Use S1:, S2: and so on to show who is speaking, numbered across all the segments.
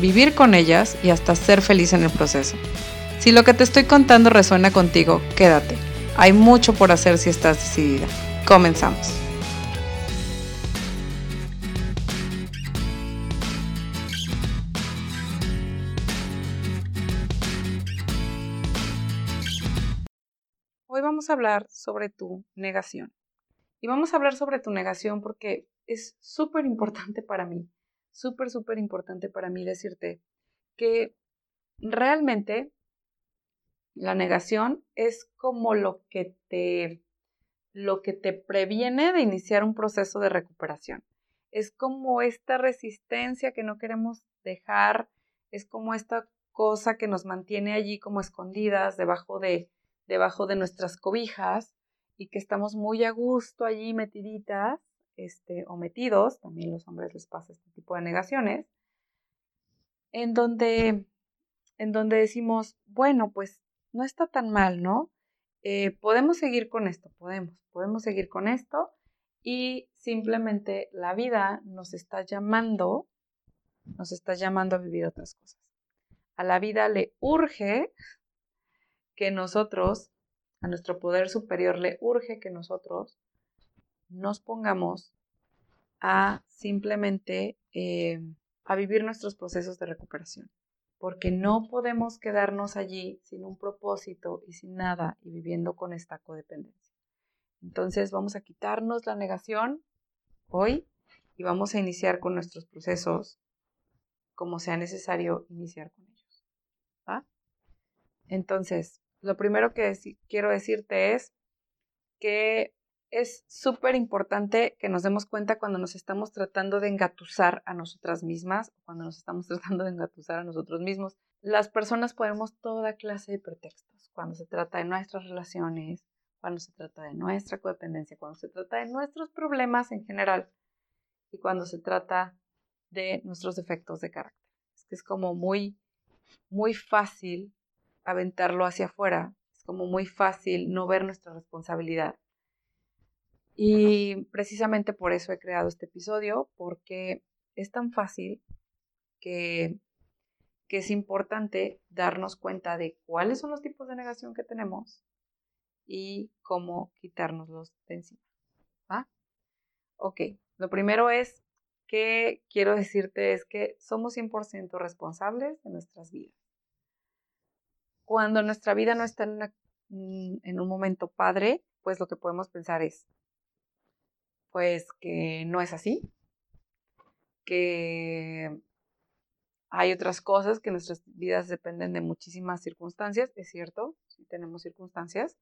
S1: vivir con ellas y hasta ser feliz en el proceso. Si lo que te estoy contando resuena contigo, quédate. Hay mucho por hacer si estás decidida. Comenzamos. Hoy vamos a hablar sobre tu negación. Y vamos a hablar sobre tu negación porque es súper importante para mí, súper, súper importante para mí decirte que realmente la negación es como lo que te lo que te previene de iniciar un proceso de recuperación. Es como esta resistencia que no queremos dejar, es como esta cosa que nos mantiene allí como escondidas debajo de debajo de nuestras cobijas y que estamos muy a gusto allí metiditas este, también los hombres les pasa este tipo de negaciones, en donde, en donde decimos, bueno, pues no está tan mal, ¿no? Eh, podemos seguir con esto, podemos, podemos seguir con esto y simplemente la vida nos está llamando, nos está llamando a vivir otras cosas. A la vida le urge que nosotros, a nuestro poder superior le urge que nosotros nos pongamos a simplemente eh, a vivir nuestros procesos de recuperación, porque no podemos quedarnos allí sin un propósito y sin nada y viviendo con esta codependencia. Entonces vamos a quitarnos la negación hoy y vamos a iniciar con nuestros procesos como sea necesario iniciar con ellos. Entonces, lo primero que quiero decirte es que es súper importante que nos demos cuenta cuando nos estamos tratando de engatusar a nosotras mismas, cuando nos estamos tratando de engatusar a nosotros mismos. Las personas ponemos toda clase de pretextos cuando se trata de nuestras relaciones, cuando se trata de nuestra codependencia, cuando se trata de nuestros problemas en general y cuando se trata de nuestros defectos de carácter. Es que es como muy, muy fácil aventarlo hacia afuera, es como muy fácil no ver nuestra responsabilidad y precisamente por eso he creado este episodio, porque es tan fácil que, que es importante darnos cuenta de cuáles son los tipos de negación que tenemos y cómo quitárnoslos de encima. ¿Va? Ok, lo primero es que quiero decirte es que somos 100% responsables de nuestras vidas. Cuando nuestra vida no está en, mm, en un momento padre, pues lo que podemos pensar es, pues que no es así, que hay otras cosas que nuestras vidas dependen de muchísimas circunstancias, es cierto, sí tenemos circunstancias,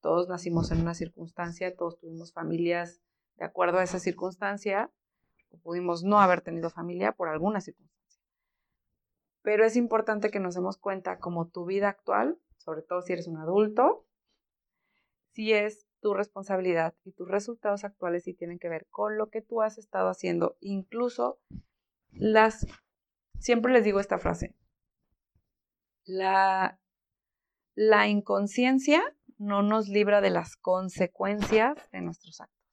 S1: todos nacimos en una circunstancia, todos tuvimos familias de acuerdo a esa circunstancia, o pudimos no haber tenido familia por alguna circunstancia. Pero es importante que nos demos cuenta como tu vida actual, sobre todo si eres un adulto, si es tu responsabilidad y tus resultados actuales sí tienen que ver con lo que tú has estado haciendo. Incluso las, siempre les digo esta frase, la, la inconsciencia no nos libra de las consecuencias de nuestros actos.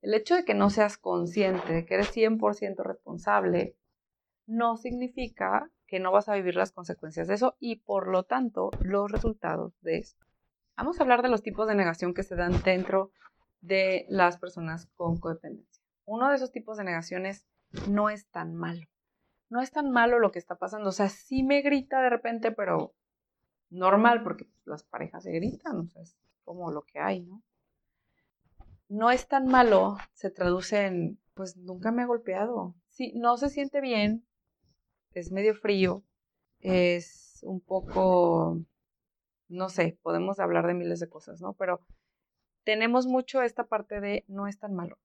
S1: El hecho de que no seas consciente de que eres 100% responsable no significa que no vas a vivir las consecuencias de eso y por lo tanto los resultados de esto. Vamos a hablar de los tipos de negación que se dan dentro de las personas con codependencia. Uno de esos tipos de negaciones no es tan malo. No es tan malo lo que está pasando. O sea, sí me grita de repente, pero normal, porque las parejas se gritan, o sea, es como lo que hay, ¿no? No es tan malo, se traduce en, pues nunca me ha golpeado. Sí, no se siente bien, es medio frío, es un poco no sé, podemos hablar de miles de cosas, ¿no? Pero tenemos mucho esta parte de no es tan malo.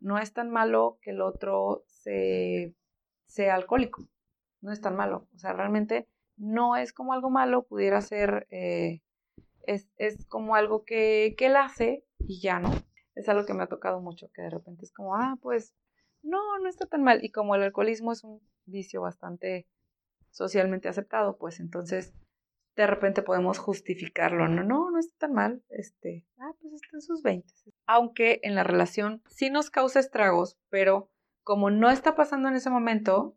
S1: No es tan malo que el otro se, sea alcohólico. No es tan malo. O sea, realmente no es como algo malo, pudiera ser, eh, es, es, como algo que, que él hace y ya no. Es algo que me ha tocado mucho, que de repente es como, ah, pues no, no está tan mal. Y como el alcoholismo es un vicio bastante socialmente aceptado, pues entonces de repente podemos justificarlo. No, no, no está tan mal. Este, ah, pues está en sus 20. Aunque en la relación sí nos causa estragos, pero como no está pasando en ese momento,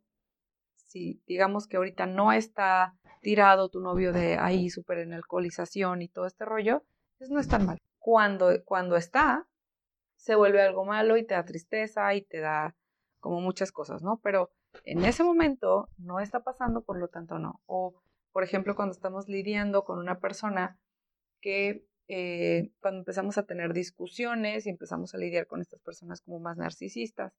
S1: si digamos que ahorita no está tirado tu novio de ahí súper en alcoholización y todo este rollo, pues no es tan mal. Cuando, cuando está, se vuelve algo malo y te da tristeza y te da como muchas cosas, ¿no? Pero en ese momento no está pasando, por lo tanto no. Por ejemplo, cuando estamos lidiando con una persona que eh, cuando empezamos a tener discusiones y empezamos a lidiar con estas personas como más narcisistas,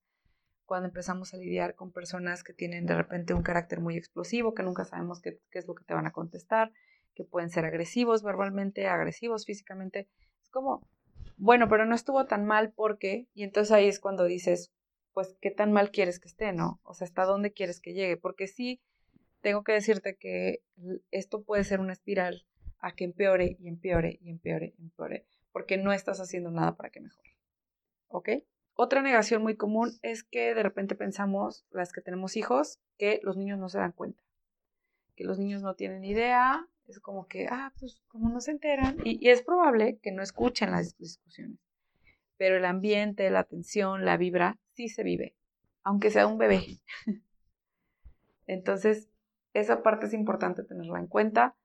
S1: cuando empezamos a lidiar con personas que tienen de repente un carácter muy explosivo, que nunca sabemos qué, es lo que te van a contestar, que pueden ser agresivos verbalmente, agresivos físicamente. Es como, bueno, pero no estuvo tan mal porque, y entonces ahí es cuando dices, pues, ¿qué tan mal quieres que esté, no? O sea, ¿hasta dónde quieres que llegue? Porque sí, tengo que decirte que esto puede ser una espiral a que empeore y empeore y empeore y empeore, porque no estás haciendo nada para que mejore. ¿Ok? Otra negación muy común es que de repente pensamos, las que tenemos hijos, que los niños no se dan cuenta, que los niños no tienen idea, es como que, ah, pues como no se enteran, y, y es probable que no escuchen las discusiones pero el ambiente, la atención, la vibra, sí se vive, aunque sea un bebé. Entonces, esa parte es importante tenerla en cuenta.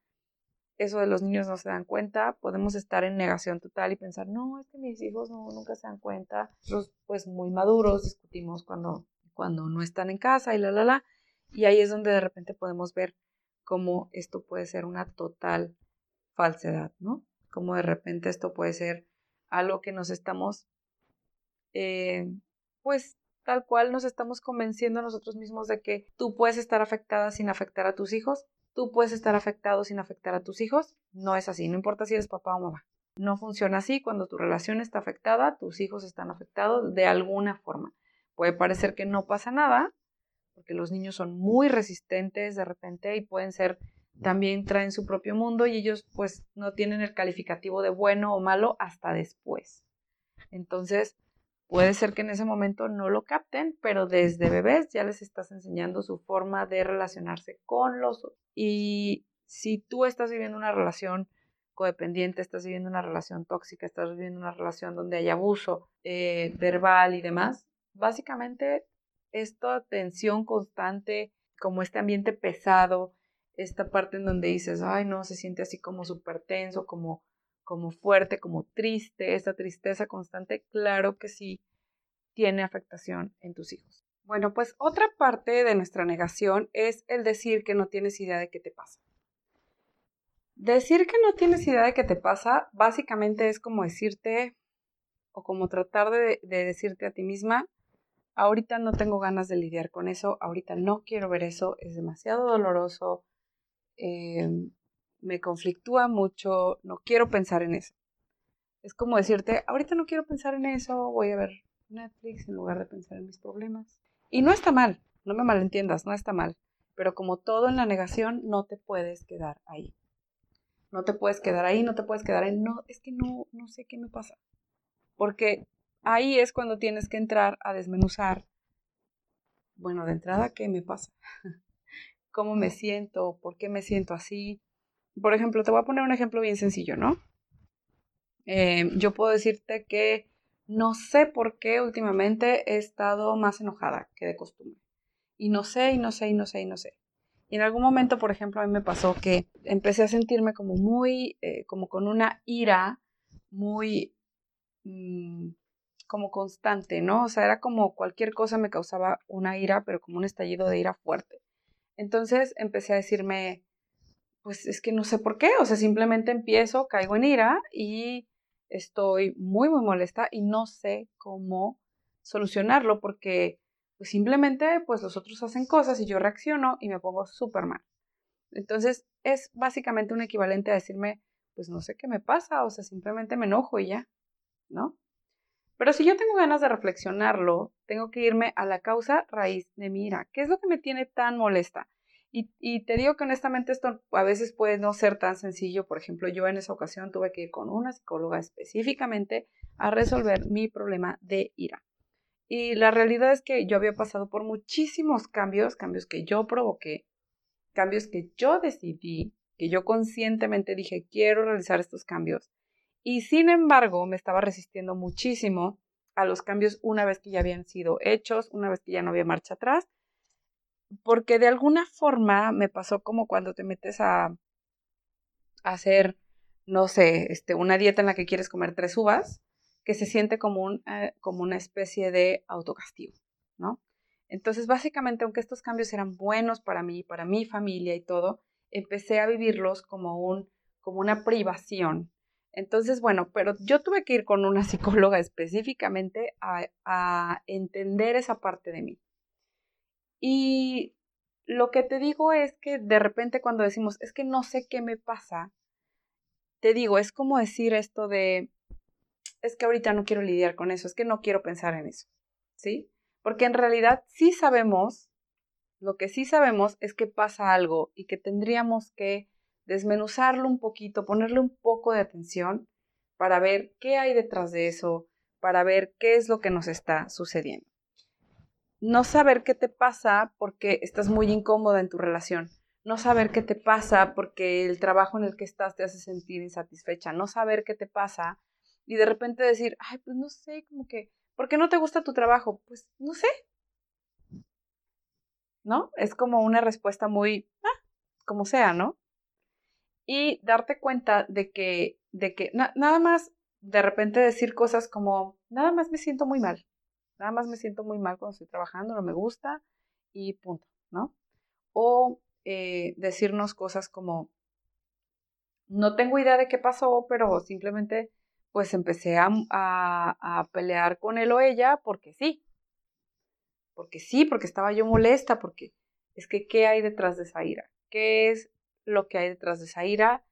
S1: Eso de los niños no se dan cuenta, podemos estar en negación total y pensar, no, es que mis hijos no, nunca se dan cuenta. Los, pues, muy maduros, discutimos cuando, cuando no están en casa y la, la, la. Y ahí es donde de repente podemos ver cómo esto puede ser una total falsedad, ¿no? Cómo de repente esto puede ser algo que nos estamos, eh, pues tal cual nos estamos convenciendo nosotros mismos de que tú puedes estar afectada sin afectar a tus hijos, tú puedes estar afectado sin afectar a tus hijos. No es así, no importa si eres papá o mamá. No funciona así. Cuando tu relación está afectada, tus hijos están afectados de alguna forma. Puede parecer que no pasa nada, porque los niños son muy resistentes de repente y pueden ser también traen su propio mundo y ellos pues no tienen el calificativo de bueno o malo hasta después. Entonces, puede ser que en ese momento no lo capten, pero desde bebés ya les estás enseñando su forma de relacionarse con los otros. Y si tú estás viviendo una relación codependiente, estás viviendo una relación tóxica, estás viviendo una relación donde hay abuso eh, verbal y demás, básicamente esta tensión constante, como este ambiente pesado, esta parte en donde dices, ay, no, se siente así como súper tenso, como, como fuerte, como triste, esta tristeza constante, claro que sí tiene afectación en tus hijos. Bueno, pues otra parte de nuestra negación es el decir que no tienes idea de qué te pasa. Decir que no tienes idea de qué te pasa, básicamente es como decirte o como tratar de, de decirte a ti misma, ahorita no tengo ganas de lidiar con eso, ahorita no quiero ver eso, es demasiado doloroso, eh, me conflictúa mucho, no quiero pensar en eso. Es como decirte, ahorita no quiero pensar en eso, voy a ver Netflix en lugar de pensar en mis problemas. Y no está mal, no me malentiendas, no está mal. Pero como todo en la negación, no te puedes quedar ahí. No te puedes quedar ahí, no te puedes quedar en, no, es que no, no sé qué me pasa. Porque ahí es cuando tienes que entrar a desmenuzar, bueno, de entrada, ¿qué me pasa? cómo me siento, por qué me siento así. Por ejemplo, te voy a poner un ejemplo bien sencillo, ¿no? Eh, yo puedo decirte que no sé por qué últimamente he estado más enojada que de costumbre. Y no sé, y no sé, y no sé, y no sé. Y en algún momento, por ejemplo, a mí me pasó que empecé a sentirme como muy, eh, como con una ira muy, mm, como constante, ¿no? O sea, era como cualquier cosa me causaba una ira, pero como un estallido de ira fuerte. Entonces empecé a decirme, pues es que no sé por qué, o sea, simplemente empiezo, caigo en ira y estoy muy, muy molesta y no sé cómo solucionarlo porque pues simplemente pues los otros hacen cosas y yo reacciono y me pongo súper mal. Entonces es básicamente un equivalente a decirme, pues no sé qué me pasa, o sea, simplemente me enojo y ya, ¿no? Pero si yo tengo ganas de reflexionarlo, tengo que irme a la causa raíz de mi ira. ¿Qué es lo que me tiene tan molesta? Y, te digo que honestamente esto a veces puede no ser tan sencillo. Por ejemplo, yo en esa ocasión tuve que ir con una psicóloga específicamente a resolver mi problema de ira. Y la realidad es que yo había pasado por muchísimos cambios, cambios que yo provoqué, cambios que yo decidí, que yo conscientemente dije, quiero realizar estos cambios. Y sin embargo, me estaba resistiendo muchísimo a los cambios una vez que ya habían sido hechos, una vez que ya no había marcha atrás, porque de alguna forma me pasó como cuando te metes a, hacer, no sé, este, una dieta en la que quieres comer tres uvas, que se siente como, un, eh, como una especie de autocastigo, ¿no? Entonces, básicamente, aunque estos cambios eran buenos para mí, para mi familia y todo, empecé a vivirlos como, un, como una privación. Entonces, bueno, pero yo tuve que ir con una psicóloga específicamente a, a entender esa parte de mí. Y lo que te digo es que de repente cuando decimos, es que no sé qué me pasa, te digo, es como decir esto de, es que ahorita no quiero lidiar con eso, es que no quiero pensar en eso, ¿sí? Porque en realidad sí sabemos, lo que sí sabemos es que pasa algo y que tendríamos que desmenuzarlo un poquito, ponerle un poco de atención para ver qué hay detrás de eso, para ver qué es lo que nos está sucediendo. No saber qué te pasa porque estás muy incómoda en tu relación. No saber qué te pasa porque el trabajo en el que estás te hace sentir insatisfecha. No saber qué te pasa y de repente decir, ay, pues no sé, como que, ¿por qué no te gusta tu trabajo? Pues no sé. ¿No? Es como una respuesta muy, ah, como sea, ¿no? Y darte cuenta de que, de que nada más de repente decir cosas como, nada más me siento muy mal, nada más me siento muy mal cuando estoy trabajando, no me gusta y punto, ¿no? O eh, decirnos cosas como, no tengo idea de qué pasó, pero simplemente pues empecé a, a, pelear con él o ella porque sí. Porque sí, porque estaba yo molesta, porque es que ¿qué hay detrás de esa ira? ¿Qué es lo que hay detrás de esa ira?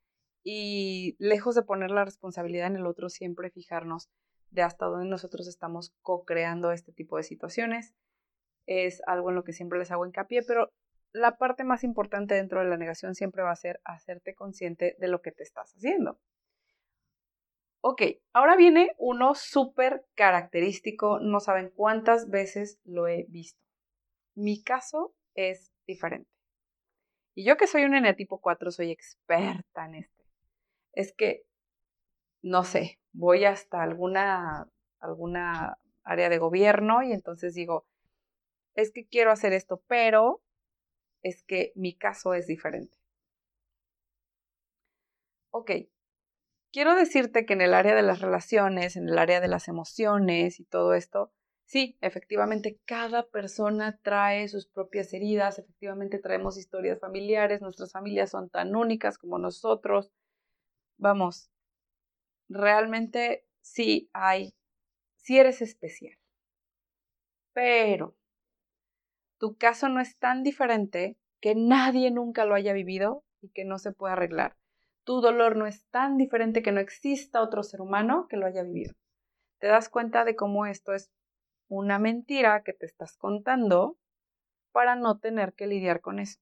S1: Y lejos de poner la responsabilidad en el otro, siempre fijarnos de hasta dónde nosotros estamos co-creando este tipo de situaciones. Es algo en lo que siempre les hago hincapié, pero la parte más importante dentro de la negación siempre va a ser hacerte consciente de lo que te estás haciendo. Ok, ahora viene uno súper característico, no saben cuántas veces lo he visto. Mi caso es diferente. Y yo que soy un eneatipo 4 soy experta en este. Es que, no sé, voy hasta alguna, alguna área de gobierno y entonces digo, es que quiero hacer esto, pero es que mi caso es diferente. Ok, quiero decirte que en el área de las relaciones, en el área de las emociones y todo esto, sí, efectivamente cada persona trae sus propias heridas, efectivamente traemos historias familiares, nuestras familias son tan únicas como nosotros. Vamos, realmente sí hay, sí eres especial. Pero tu caso no es tan diferente que nadie nunca lo haya vivido y que no se pueda arreglar tu dolor no es tan diferente que no exista otro ser humano que lo haya vivido. Te das cuenta de cómo esto es una mentira que te estás contando para no tener que lidiar con eso.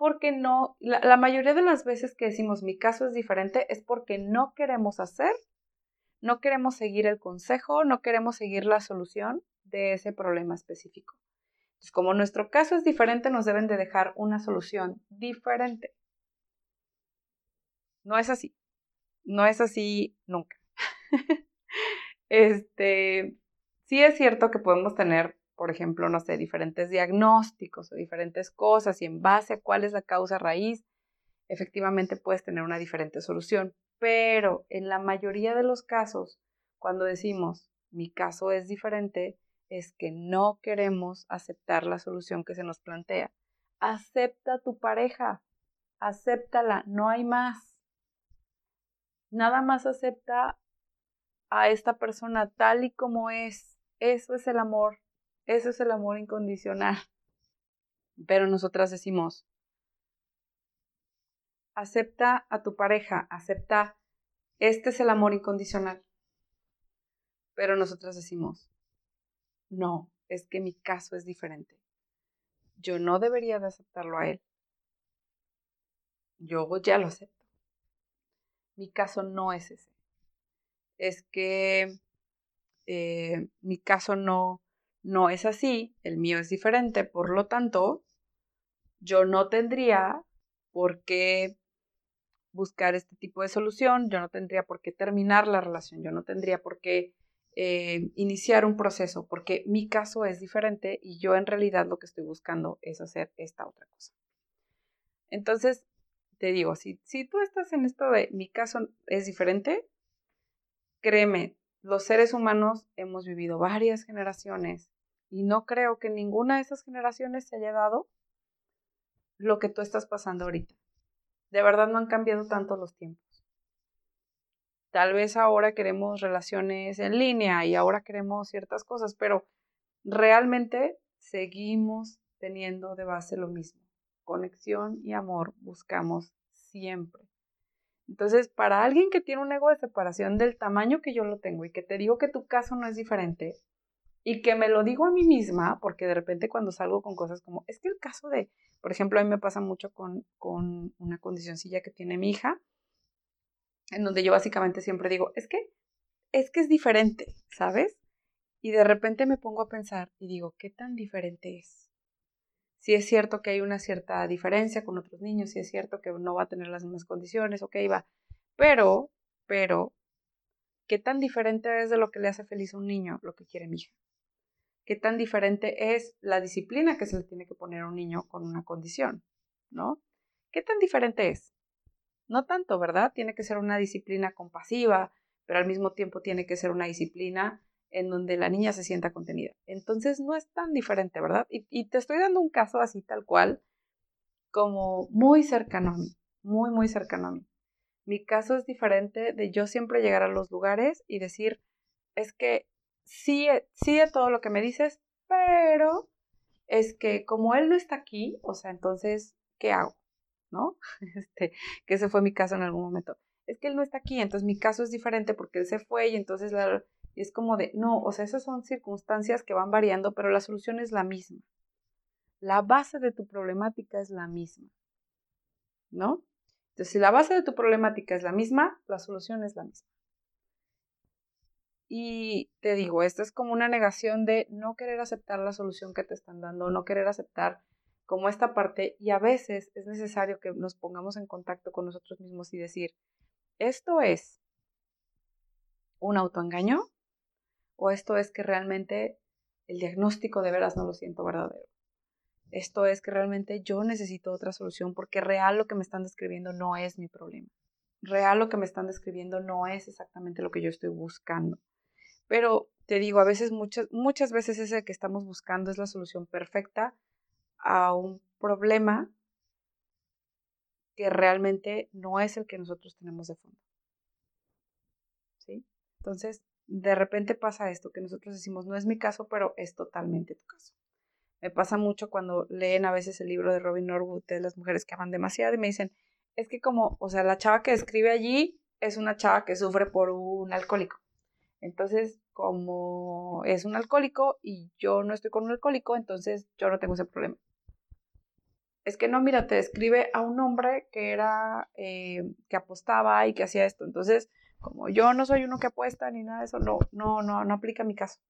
S1: Porque no, la, mayoría de las veces que decimos mi caso es diferente es porque no queremos hacer, no queremos seguir el consejo, no queremos seguir la solución de ese problema específico. Entonces, como nuestro caso es diferente, nos deben de dejar una solución diferente. No es así. No es así nunca. este, sí es cierto que podemos tener, por ejemplo, no sé, diferentes diagnósticos o diferentes cosas y en base a cuál es la causa raíz, efectivamente puedes tener una diferente solución. Pero en la mayoría de los casos, cuando decimos mi caso es diferente, es que no queremos aceptar la solución que se nos plantea. Acepta tu pareja, acéptala, no hay más nada más acepta a esta persona tal y como es. Eso es el amor, eso es el amor incondicional. Pero nosotras decimos, acepta a tu pareja, acepta, este es el amor incondicional. Pero nosotras decimos, no, es que mi caso es diferente. Yo no debería de aceptarlo a él. yo ya lo acepto. Mi caso no es ese. Es que eh, mi caso no, no es así, el mío es diferente, por lo tanto, yo no tendría por qué buscar este tipo de solución, yo no tendría por qué terminar la relación, yo no tendría por qué eh, iniciar un proceso, porque mi caso es diferente y yo en realidad lo que estoy buscando es hacer esta otra cosa. Entonces, te digo, si, si tú estás en esto de mi caso es diferente, créeme, los seres humanos hemos vivido varias generaciones y no creo que ninguna de esas generaciones se haya dado lo que tú estás pasando ahorita. De verdad no han cambiado tanto los tiempos. Tal vez ahora queremos relaciones en línea y ahora queremos ciertas cosas, pero realmente seguimos teniendo de base lo mismo. Conexión y amor buscamos siempre. Entonces, para alguien que tiene un ego de separación del tamaño que yo lo tengo y que te digo que tu caso no es diferente y que me lo digo a mí misma, porque de repente cuando salgo con cosas como, es que el caso de, por ejemplo, a mí me pasa mucho con, con una condicioncilla que tiene mi hija, en donde yo básicamente siempre digo, es que, es que es diferente, ¿sabes? Y de repente me pongo a pensar y digo, ¿qué tan diferente es? Si es cierto que hay una cierta diferencia con otros niños, si es cierto que no va a tener las mismas condiciones, ok, va. Pero, pero, ¿qué tan diferente es de lo que le hace feliz a un niño lo que quiere mi hija? ¿Qué tan diferente es la disciplina que se le tiene que poner a un niño con una condición? ¿No? ¿Qué tan diferente es? No tanto, ¿verdad? Tiene que ser una disciplina compasiva, pero al mismo tiempo tiene que ser una disciplina en donde la niña se sienta contenida. Entonces no es tan diferente, ¿verdad? Y, te estoy dando un caso así tal cual, como muy cercano a mí, muy, muy cercano a mí. Mi caso es diferente de yo siempre llegar a los lugares y decir, es que sí, sí de todo lo que me dices, pero es que como él no está aquí, o sea, entonces, ¿qué hago? ¿no? Este, que ese fue mi caso en algún momento. Es que él no está aquí, entonces mi caso es diferente porque él se fue y entonces la, es como de, no, o sea, esas son circunstancias que van variando, pero la solución es la misma. La base de tu problemática es la misma, ¿no? Entonces, si la base de tu problemática es la misma, la solución es la misma. Y te digo, esto es como una negación de no querer aceptar la solución que te están dando, no querer aceptar como esta parte y a veces es necesario que nos pongamos en contacto con nosotros mismos y decir, ¿esto es un autoengaño? ¿O esto es que realmente el diagnóstico de veras no lo siento verdadero? Esto es que realmente yo necesito otra solución porque real lo que me están describiendo no es mi problema. Real lo que me están describiendo no es exactamente lo que yo estoy buscando. Pero te digo, a veces, muchas, muchas veces ese que estamos buscando es la solución perfecta a un problema que realmente no es el que nosotros tenemos de fondo. ¿Sí? Entonces, de repente pasa esto, que nosotros decimos, no es mi caso, pero es totalmente tu caso. Me pasa mucho cuando leen a veces el libro de Robin Norwood de las mujeres que aman demasiado y me dicen, es que como, o sea, la chava que escribe allí es una chava que sufre por un alcohólico. Entonces, como es un alcohólico y yo no estoy con un alcohólico, entonces yo no tengo ese problema es que no, mira, te describe a un hombre que era, eh, que apostaba y que hacía esto. Entonces, como yo no soy uno que apuesta ni nada de eso, no, no, no, no aplica mi caso.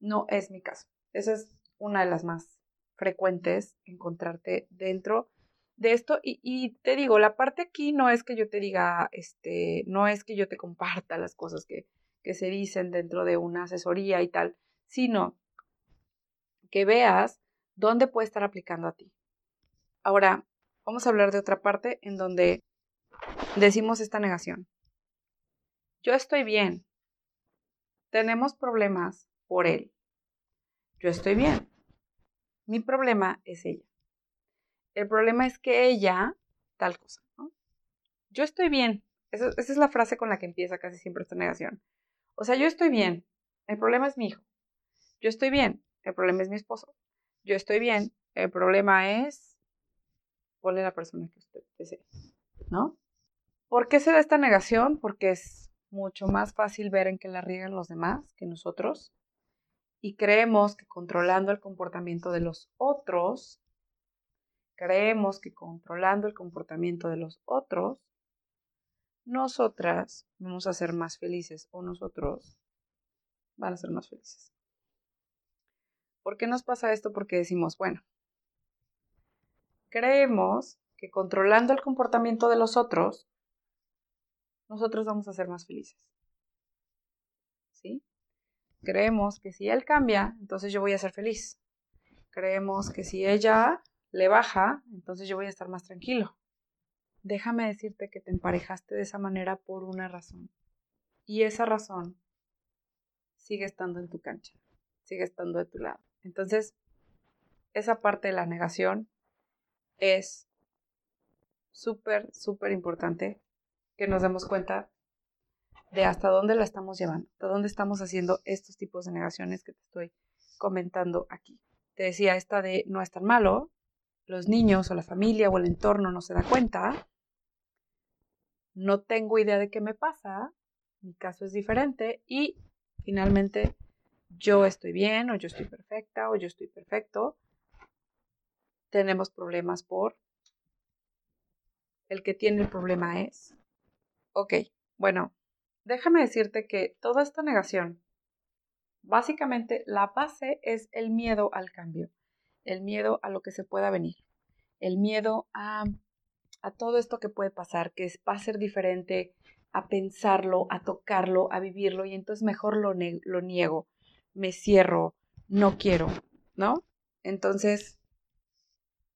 S1: No es mi caso. Esa es una de las más frecuentes, encontrarte dentro de esto. Y, y, te digo, la parte aquí no es que yo te diga, este, no es que yo te comparta las cosas que, que se dicen dentro de una asesoría y tal, sino que veas dónde puede estar aplicando a ti. Ahora, vamos a hablar de otra parte en donde decimos esta negación. Yo estoy bien. Tenemos problemas por él. Yo estoy bien. Mi problema es ella. El problema es que ella, tal cosa. Yo estoy bien. Esa es la frase con la que empieza casi siempre esta negación. O sea, yo estoy bien. El problema es mi hijo. Yo estoy bien. El problema es mi esposo. Yo estoy bien. El problema es ponle la persona que usted desee, ¿no? ¿Por qué se da esta negación? Porque es mucho más fácil ver en que la riegan los demás que nosotros y creemos que controlando el comportamiento de los otros creemos que controlando el comportamiento de los otros, nosotras vamos a ser más felices o nosotros van a ser más felices. ¿Por qué nos pasa esto? Porque decimos, bueno, creemos que controlando el comportamiento de los otros, nosotros vamos a ser más felices. ¿Sí? Creemos que si él cambia, entonces yo voy a ser feliz. Creemos que si ella le baja, entonces yo voy a estar más tranquilo. Déjame decirte que te emparejaste de esa manera por una razón. Y esa razón sigue estando en tu cancha, sigue estando de tu lado. Entonces, esa parte de la negación es súper, súper importante que nos demos cuenta de hasta dónde la estamos llevando, hasta dónde estamos haciendo estos tipos de negaciones que te estoy comentando aquí. Te decía esta de no es tan malo, los niños o la familia o el entorno no se da cuenta, no tengo idea de qué me pasa, mi caso es diferente y finalmente yo estoy bien o yo estoy perfecta o yo estoy perfecto. Tenemos problemas por el que tiene el problema es. Ok, bueno, déjame decirte que toda esta negación, básicamente la base es el miedo al cambio, el miedo a lo que se pueda venir, el miedo a, a todo esto que puede pasar, que va a ser diferente, a pensarlo, a tocarlo, a vivirlo, y entonces mejor lo, lo niego, me cierro, no quiero, ¿no? Entonces,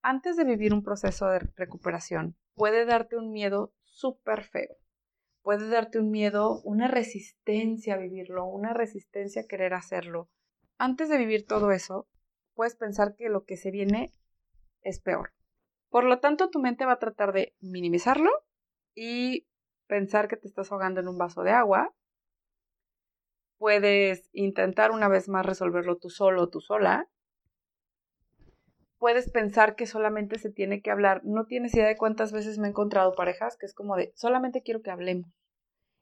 S1: antes de vivir un proceso de recuperación, puede darte un miedo súper feo. Puede darte un miedo, una resistencia a vivirlo, una resistencia a querer hacerlo. Antes de vivir todo eso, puedes pensar que lo que se viene es peor. Por lo tanto, tu mente va a tratar de minimizarlo y pensar que te estás ahogando en un vaso de agua. Puedes intentar una vez más resolverlo tú solo o tú sola puedes pensar que solamente se tiene que hablar. No tienes idea de cuántas veces me he encontrado parejas que es como de, solamente quiero que hablemos.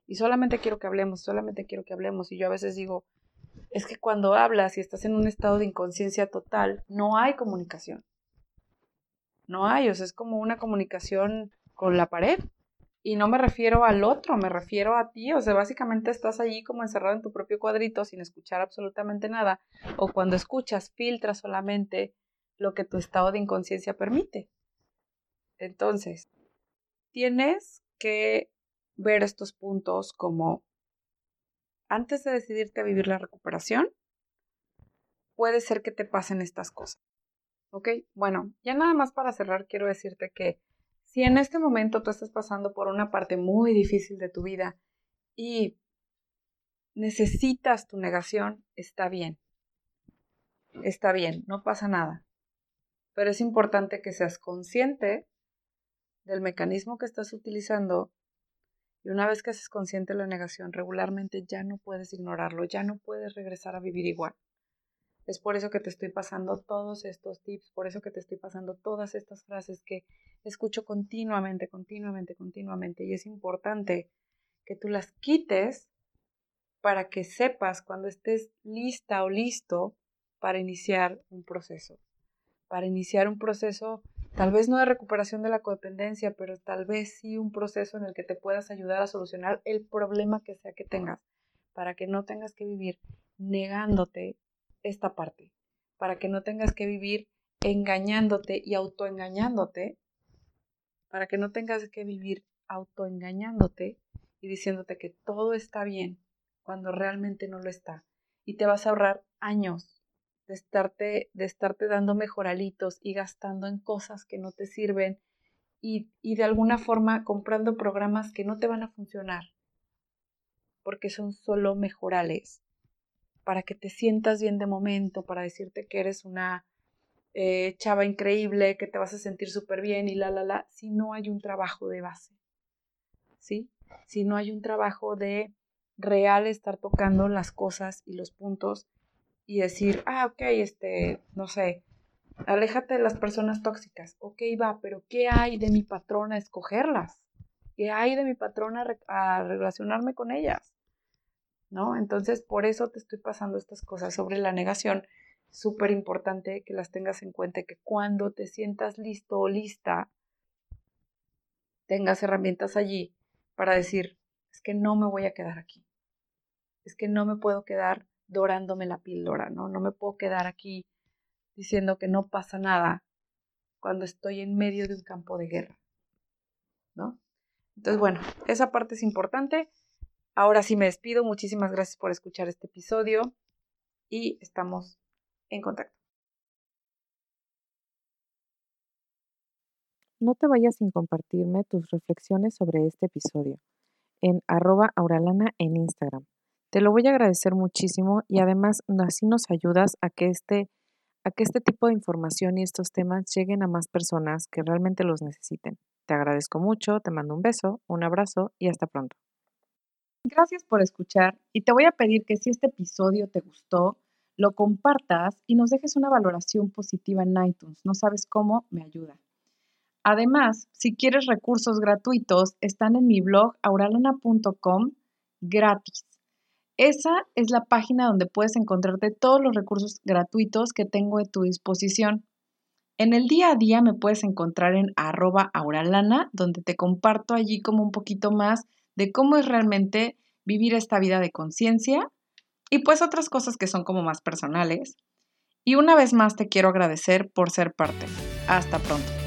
S1: Y solamente quiero que hablemos, solamente quiero que hablemos. Y yo a veces digo, es que cuando hablas y estás en un estado de inconsciencia total, no hay comunicación. No hay, o sea, es como una comunicación con la pared. Y no me refiero al otro, me refiero a ti. O sea, básicamente estás allí como encerrado en tu propio cuadrito sin escuchar absolutamente nada. O cuando escuchas, filtras solamente lo que tu estado de inconsciencia permite. Entonces, tienes que ver estos puntos como antes de decidirte a vivir la recuperación, puede ser que te pasen estas cosas. ¿Ok? Bueno, ya nada más para cerrar, quiero decirte que si en este momento tú estás pasando por una parte muy difícil de tu vida y necesitas tu negación, está bien. Está bien, no pasa nada pero es importante que seas consciente del mecanismo que estás utilizando y una vez que haces consciente la negación, regularmente ya no puedes ignorarlo, ya no puedes regresar a vivir igual. Es por eso que te estoy pasando todos estos tips, por eso que te estoy pasando todas estas frases que escucho continuamente, continuamente, continuamente. Y es importante que tú las quites para que sepas cuando estés lista o listo para iniciar un proceso para iniciar un proceso, tal vez no de recuperación de la codependencia, pero tal vez sí un proceso en el que te puedas ayudar a solucionar el problema que sea que tengas, para que no tengas que vivir negándote esta parte, para que no tengas que vivir engañándote y autoengañándote, para que no tengas que vivir autoengañándote y diciéndote que todo está bien cuando realmente no lo está. Y te vas a ahorrar años de estarte, de estarte dando mejoralitos y gastando en cosas que no te sirven y, y de alguna forma comprando programas que no te van a funcionar porque son solo mejorales para que te sientas bien de momento, para decirte que eres una eh, chava increíble, que te vas a sentir súper bien y la, la, la, si no hay un trabajo de base, ¿sí? Si no hay un trabajo de real estar tocando las cosas y los puntos y decir, ah, ok, este, no sé, aléjate de las personas tóxicas. Ok, va, pero ¿qué hay de mi patrona escogerlas? ¿Qué hay de mi patrona a relacionarme con ellas? ¿No? Entonces, por eso te estoy pasando estas cosas sobre la negación, súper importante que las tengas en cuenta, que cuando te sientas listo o lista, tengas herramientas allí para decir, es que no me voy a quedar aquí, es que no me puedo quedar dorándome la píldora, ¿no? No me puedo quedar aquí diciendo que no pasa nada cuando estoy en medio de un campo de guerra, ¿no? Entonces, bueno, esa parte es importante. Ahora sí me despido. Muchísimas gracias por escuchar este episodio y estamos en contacto.
S2: No te vayas sin compartirme tus reflexiones sobre este episodio en arroba auralana en Instagram. Te lo voy a agradecer muchísimo y además así nos ayudas a que este, a que este tipo de información y estos temas lleguen a más personas que realmente los necesiten. Te agradezco mucho, te mando un beso, un abrazo y hasta pronto. Gracias por escuchar y te voy a pedir que si este episodio te gustó, lo compartas y nos dejes una valoración positiva en iTunes. No sabes cómo, me ayuda. Además, si quieres recursos gratuitos, están en mi blog auralana.com gratis. Esa es la página donde puedes encontrarte todos los recursos gratuitos que tengo a tu disposición. En el día a día me puedes encontrar en arroba auralana, donde te comparto allí como un poquito más de cómo es realmente vivir esta vida de conciencia y pues otras cosas que son como más personales. Y una vez más te quiero agradecer por ser parte. Hasta pronto.